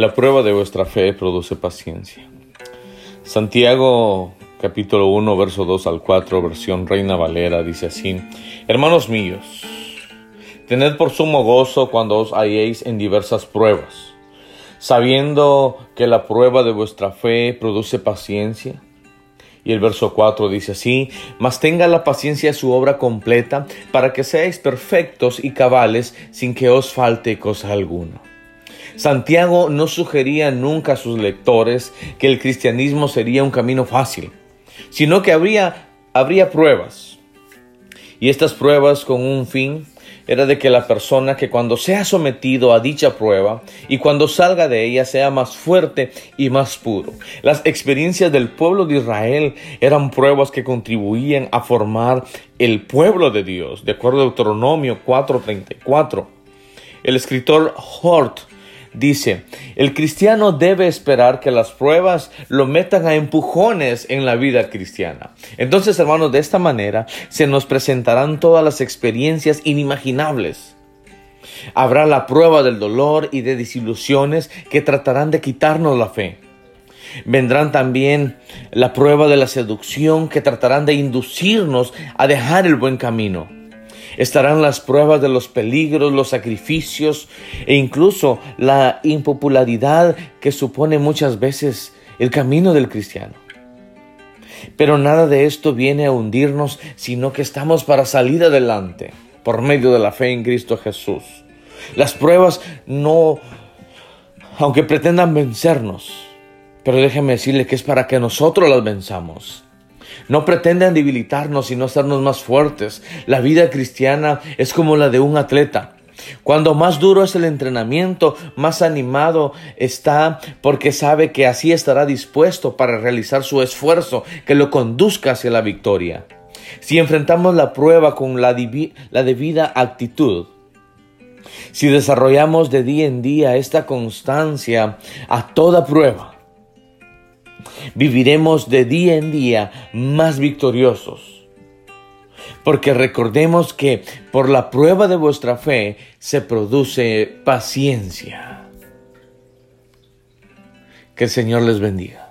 La prueba de vuestra fe produce paciencia. Santiago capítulo 1, verso 2 al 4, versión Reina Valera, dice así, Hermanos míos, tened por sumo gozo cuando os halléis en diversas pruebas, sabiendo que la prueba de vuestra fe produce paciencia. Y el verso 4 dice así, mas tenga la paciencia su obra completa, para que seáis perfectos y cabales sin que os falte cosa alguna. Santiago no sugería nunca a sus lectores que el cristianismo sería un camino fácil, sino que habría, habría pruebas. Y estas pruebas con un fin era de que la persona que cuando sea sometido a dicha prueba y cuando salga de ella sea más fuerte y más puro. Las experiencias del pueblo de Israel eran pruebas que contribuían a formar el pueblo de Dios, de acuerdo a Deuteronomio 4:34. El escritor Hort dice, el cristiano debe esperar que las pruebas lo metan a empujones en la vida cristiana. Entonces, hermanos, de esta manera se nos presentarán todas las experiencias inimaginables. Habrá la prueba del dolor y de desilusiones que tratarán de quitarnos la fe. Vendrán también la prueba de la seducción que tratarán de inducirnos a dejar el buen camino estarán las pruebas de los peligros, los sacrificios e incluso la impopularidad que supone muchas veces el camino del cristiano. Pero nada de esto viene a hundirnos, sino que estamos para salir adelante por medio de la fe en Cristo Jesús. Las pruebas no, aunque pretendan vencernos, pero déjeme decirle que es para que nosotros las venzamos. No pretenden debilitarnos, sino hacernos más fuertes. La vida cristiana es como la de un atleta. Cuando más duro es el entrenamiento, más animado está porque sabe que así estará dispuesto para realizar su esfuerzo que lo conduzca hacia la victoria. Si enfrentamos la prueba con la, la debida actitud, si desarrollamos de día en día esta constancia a toda prueba, viviremos de día en día más victoriosos. Porque recordemos que por la prueba de vuestra fe se produce paciencia. Que el Señor les bendiga.